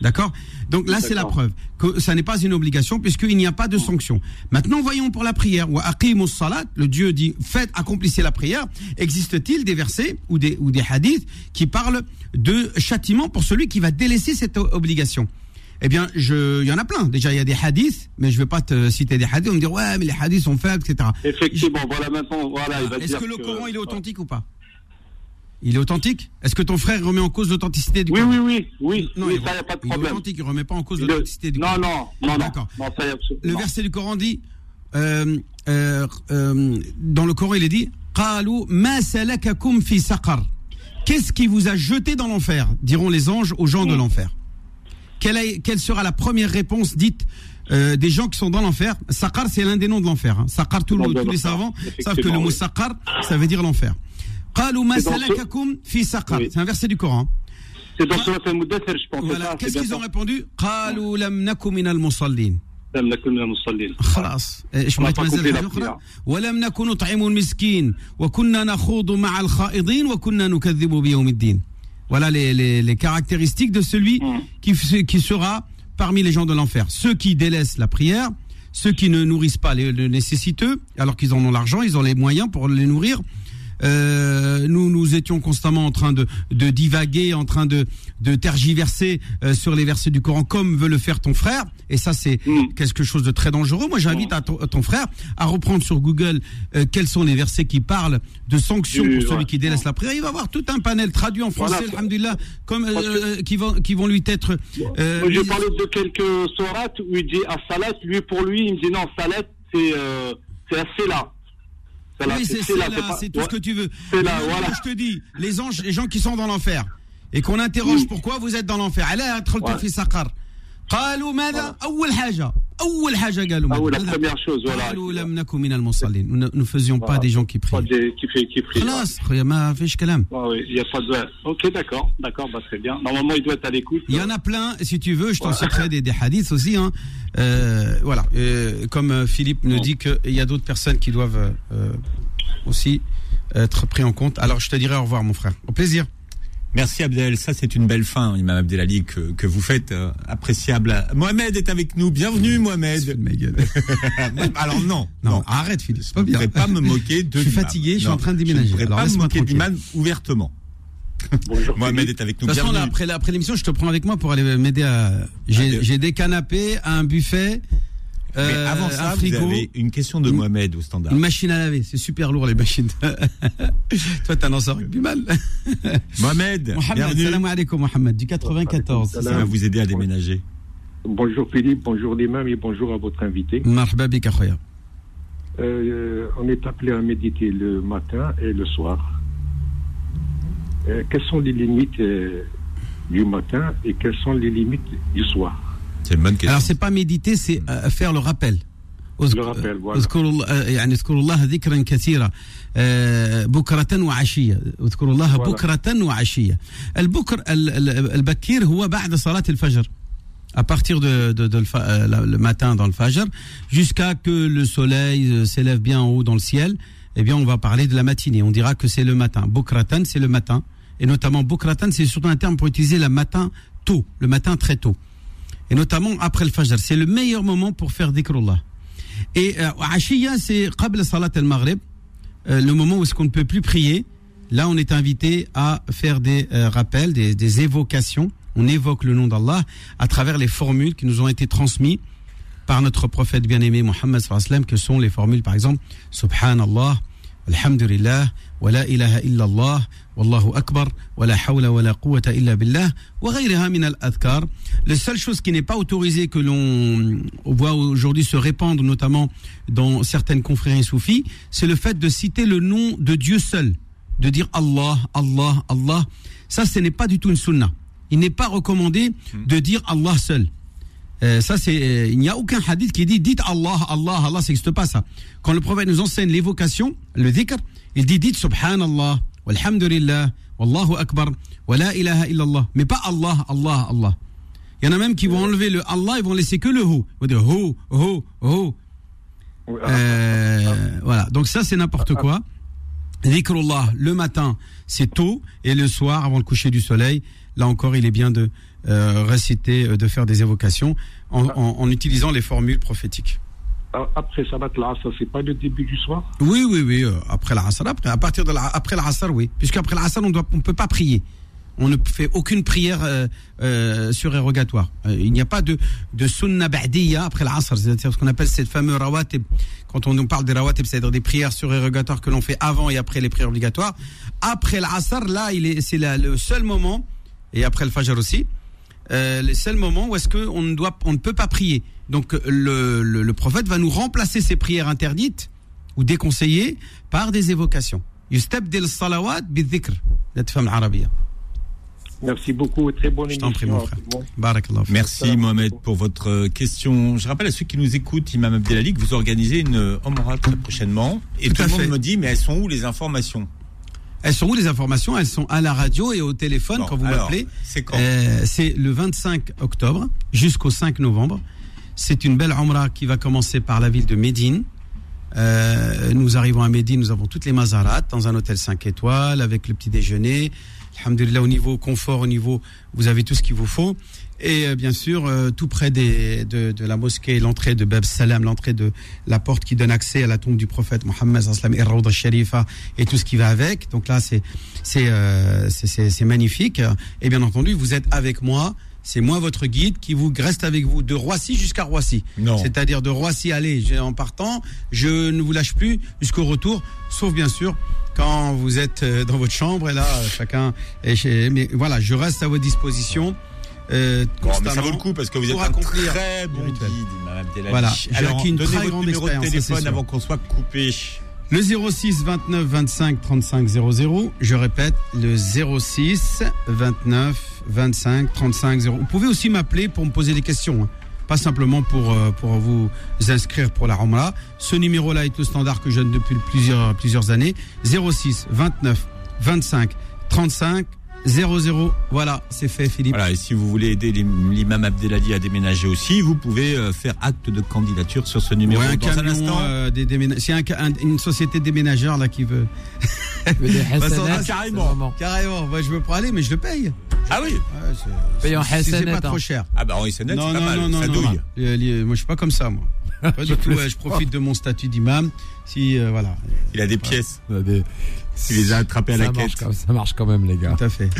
D'accord? Donc là, c'est la preuve que ça n'est pas une obligation puisqu'il n'y a pas de sanction. Maintenant, voyons pour la prière. salat, le Dieu dit faites, accomplissez la prière. Existe-t-il des versets ou des, ou des hadiths qui parlent de châtiment pour celui qui va délaisser cette obligation? eh bien, je, il y en a plein. Déjà, il y a des hadiths, mais je ne vais pas te citer des hadiths. On me dire, ouais, mais les hadiths sont faibles, etc.
Effectivement, voilà maintenant. Voilà,
Est-ce que le. Coran, est authentique ou pas? Il est authentique? Est-ce que ton frère remet en cause l'authenticité du
oui,
Coran?
Oui, oui, oui.
Non,
oui,
il,
ça, il a pas de problème.
Il authentique, il ne remet pas en cause l'authenticité du
non,
Coran.
Non, non,
ah,
non. D'accord.
Le verset du Coran dit, euh, euh, euh, dans le Coran, il est dit, Qu'est-ce qui vous a jeté dans l'enfer? diront les anges aux gens de hmm. l'enfer. Quelle, est- quelle sera la première réponse dite euh, des gens qui sont dans l'enfer Saqar, c'est l'un des noms de l'enfer. Hein. Saqar, tout le-
Dans
tous les
l'enfer,
savants savent que le
effectivement,
mot
oui.
Saqar, ça veut dire l'enfer. قالوا ما
C'est dans ce-
سلككم في سقر
Oui.
C'est un verset du Coran.
C'est dans Surat al-Mudathir, je pense.
Voilà.
c'est ça,
Qu'est-ce
c'est
qu'ils
bien
ont
ça.
répondu قالوا لم نكن من المصلين
لم نكن من المصلين.
خلاص ايش
On n'a
ما
pas
تنزل
compris la
حاجة أخرى؟
prière.
ولم نكن نطعم المسكين وكنا نخوض مع الخائضين وكنا نكذب بيوم الدين voilà les, les, les caractéristiques de celui
Mm.
qui, qui sera parmi les gens de l'enfer ceux qui délaissent la prière ceux qui ne nourrissent pas les, les nécessiteux, alors qu'ils en ont l'argent, ils ont les moyens pour les nourrir. Euh, nous nous étions constamment en train de, de divaguer, en train de, de tergiverser euh, sur les versets du Coran, comme veut le faire ton frère. Et ça, c'est
Mm.
quelque chose de très dangereux. Moi, j'invite à ton, à ton frère à reprendre sur Google euh, quels sont les versets qui parlent de sanctions pour celui qui délaisse la prière. Il va avoir tout un panel traduit en français,
Voilà.
alhamdulillah, comme
Parce
euh, qui vont qui vont lui être. euh,
Moi, j'ai
mis-
parlé de quelques sourates où il dit à Salat, lui pour lui, il me dit non, Salat, c'est euh, c'est assez là. C'est
oui, c'est tout ce que tu veux. Je te dis, les anges, les gens qui sont dans l'enfer et qu'on interroge pourquoi vous êtes dans l'enfer. Allah, entre
le
في سقر. قالوا ماذا؟ أول حاجة أول حاجة قالوا
Ah oui, la
ماذا؟
première chose, voilà.
قالوا لم نكن من المصلين. Nous ne nous faisions pas
Voilà.
des gens qui
Pas
prient.
des- qui fait, qui prie.
خلاص خويا ما فيش كلام.
Ah oui, il n'y a pas de. Ok, d'accord, d'accord, bah, très bien. Normalement, il doit être à l'écoute.
Il y en a plein, si tu veux, je t'en
Ouais.
citerai des, des hadiths aussi. Hein. Euh, voilà, Euh, comme euh, Philippe nous
Ouais.
dit qu'il y a d'autres personnes qui doivent euh, aussi être pris en compte. Alors je te dirai au revoir mon frère. Au plaisir.
Merci Abdel, ça c'est une belle fin, Imam Abdelali, que, que vous faites, euh, appréciable. Mohamed est avec nous, bienvenue Mohamed.
Ma gueule. *laughs*
Alors non,
Non,
non,
arrête Philippe, c'est
je
pas
ne
bien.
pourrais pas me moquer de
Je suis fatigué, je suis en train de
Je
déménager.
ne pourrais
Alors,
pas me moquer d'imam ouvertement.
Bonjour.
Mohamed
Philippe.
est avec nous,
De toute façon, là, après, après l'émission, je te prends avec moi pour aller m'aider à. J'ai
Ah,
j'ai des canapés, un buffet, euh,
Mais
avant
ça,
frigo, vous
avez une question de Mohamed au standard.
Une machine à laver, c'est super lourd les machines. *laughs* Toi, t'es un lanceur rugbyman.
Mohamed,
Mohamed. Salam alaikum Mohamed, du 94.
Ça va vous aider à déménager.
Bonjour Philippe, bonjour l'imam et bonjour à votre invité. Euh, On est appelé à méditer le matin et le soir. Euh, quelles sont les limites euh, du matin et quelles sont les limites du soir?
C'est une bonne question.
Alors c'est pas méditer, c'est euh, faire le rappel.
Le rappel, voilà.
اذكروا الله- آه، يعني اذكروا الله ذكرا كثيرا آه، بكرة وعشية اذكروا الله
Voilà.
بكرة وعشية البكر ال- ال- البكير هو بعد صلاة الفجر à partir de, de, de le, fa- euh, la- le matin dans le Fajr jusqu'à que le soleil euh, s'élève bien en haut dans le ciel eh bien on va parler de la matinée on dira que c'est le matin Bukratan c'est le matin et notamment Bukratan c'est surtout un terme pour utiliser le matin tôt le matin très tôt et notamment après le Fajr c'est le meilleur moment pour faire dhikrullah et euh, Ashiya, c'est qabl salat al-maghrib, euh, le moment où est-ce qu'on ne peut plus prier. Là, on est invité à faire des euh, rappels, des, des évocations. On évoque le nom d'Allah à travers les formules qui nous ont été transmises par notre prophète bien-aimé Mohammed que sont les formules, par exemple, Subhanallah, Alhamdulillah, wa la ilaha illallah, Wallahu akbar, wa la hawla wa la quwwata illa billah, wa ghayriha min al-adhkar. La seule chose qui n'est pas autorisée que l'on voit aujourd'hui se répandre, notamment dans certaines confréries soufis, c'est le fait de citer le nom de Dieu seul, de dire Allah, Allah, Allah. Ça, ce n'est pas du tout une sunna. Il n'est pas recommandé de dire Allah seul. Euh, ça, c'est, euh, il n'y a aucun hadith qui dit dites Allah, Allah, Allah, ça n'existe pas ça. Quand le prophète nous enseigne l'évocation, le dhikr, il dit dites Subhanallah, walhamdulillah, wallahu akbar, wa la ilaha illallah. Mais pas Allah, Allah, Allah. Il y en a même qui vont enlever le Allah, ils vont laisser que le ho. Ils vont dire ho, ho, ho. Euh, voilà. Donc ça, c'est n'importe quoi. Dhikrullah, le matin, c'est tôt, et le soir, avant le coucher du soleil, là encore, il est bien de euh, réciter, euh, de faire des évocations en, en- en utilisant les formules prophétiques.
Ah, Après Salat l'Asr, c'est pas le début du soir?
Oui, oui, oui, euh, après l'Asr, après, à partir de la, après l'Asr, oui. Puisqu'après l'Asr, on on peut pas prier. On ne fait aucune prière euh, euh, surérogatoire. Euh, il n'y a pas de, de sunna ba'diyya après l'Asr, c'est-à-dire ce qu'on appelle cette fameuse rawatib. Quand on nous parle des rawatib, c'est-à-dire des prières surérogatoires que l'on fait avant et après les prières obligatoires. Après l'Asr, là, il est, c'est le seul moment, et après le Fajr aussi, euh, c'est le moment où est-ce qu'on ne doit, on ne peut pas prier. Donc euh, le, le, le, prophète va nous remplacer ces prières interdites ou déconseillées par des évocations. Salawat la femme.
Merci beaucoup, très bonne
émission. Prie, mon frère.
Merci Mohamed pour votre euh, question. Je rappelle à ceux qui nous écoutent, Imam Abdelali, que vous organisez une euh, Omra très prochainement. Et
tout,
tout le monde me dit, mais elles sont où les informations?
Elles sont où les informations? Elles sont à la radio et au téléphone
Bon,
quand vous m'appelez.
C'est quand?
Euh, c'est le 25 octobre jusqu'au 5 novembre. C'est une belle Umrah qui va commencer par la ville de Médine. Euh, nous arrivons à Médine, nous avons toutes les mazarat dans un hôtel 5 étoiles avec le petit déjeuner. Alhamdulillah, au niveau confort, au niveau, vous avez tout ce qu'il vous faut. Et euh, bien sûr, euh, tout près des, de, de la mosquée, l'entrée de Bab Salam, l'entrée de la porte qui donne accès à la tombe du prophète Mohammed et Sharifa et tout ce qui va avec. Donc là, c'est c'est euh, c'est- c'est c'est magnifique. Et bien entendu, vous êtes avec moi. C'est moi votre guide qui vous reste avec vous de Roissy jusqu'à Roissy.
Non.
C'est-à-dire de Roissy aller en partant, je ne vous lâche plus jusqu'au retour, sauf bien sûr quand vous êtes euh, dans votre chambre et là euh, chacun est chez. Mais voilà, je reste à votre disposition. Euh,
Bon, mais ça vaut le coup parce que vous êtes un
accomplir
très bon
le
guide.
Voilà, j'ai acquis une
donnez
très
votre
grande
numéro de
expérience,
téléphone avant qu'on soit coupé.
Le 06 29 25 35 00. Je répète, le 06 29 25 35 0. Vous pouvez aussi m'appeler pour me poser des questions. hein. Pas simplement pour, euh, pour vous inscrire pour la Ramla. Ce numéro-là est au standard que je donne depuis plusieurs, plusieurs années. 06 29 25 35 00. Voilà, c'est fait, Philippe.
Voilà, et si vous voulez aider l'im- l'imam Abdelali à déménager aussi, vous pouvez euh, faire acte de candidature sur ce numéro
Ouais, un
dans un instant.
euh, des C'est un un- une société de déménageurs là qui veut. *laughs* Bah, ça,
carrément.
vraiment.
Carrément, moi je veux pas aller, mais je le paye.
Ah oui
Ouais, si c'est pas
hein.
trop cher.
Ah bah en SNL, c'est pas
non,
mal,
non,
ça
non,
douille.
non. Euh, Moi je suis pas comme ça, moi. Pas du tout. ouais, je profite de mon statut d'imam. Si euh, voilà,
Il a des pièces,
a des-
il les a attrapées à la
marche
quête.
quand, ça marche quand même, les gars.
tout à fait.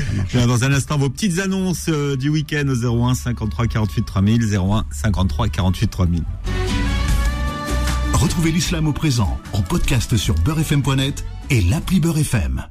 Dans un instant, vos petites annonces euh, du week-end au 01 53 48 3000, 01 53 48 3000.
Retrouvez l'islam au présent en podcast sur beurrefm.net et l'appli Beurre FM.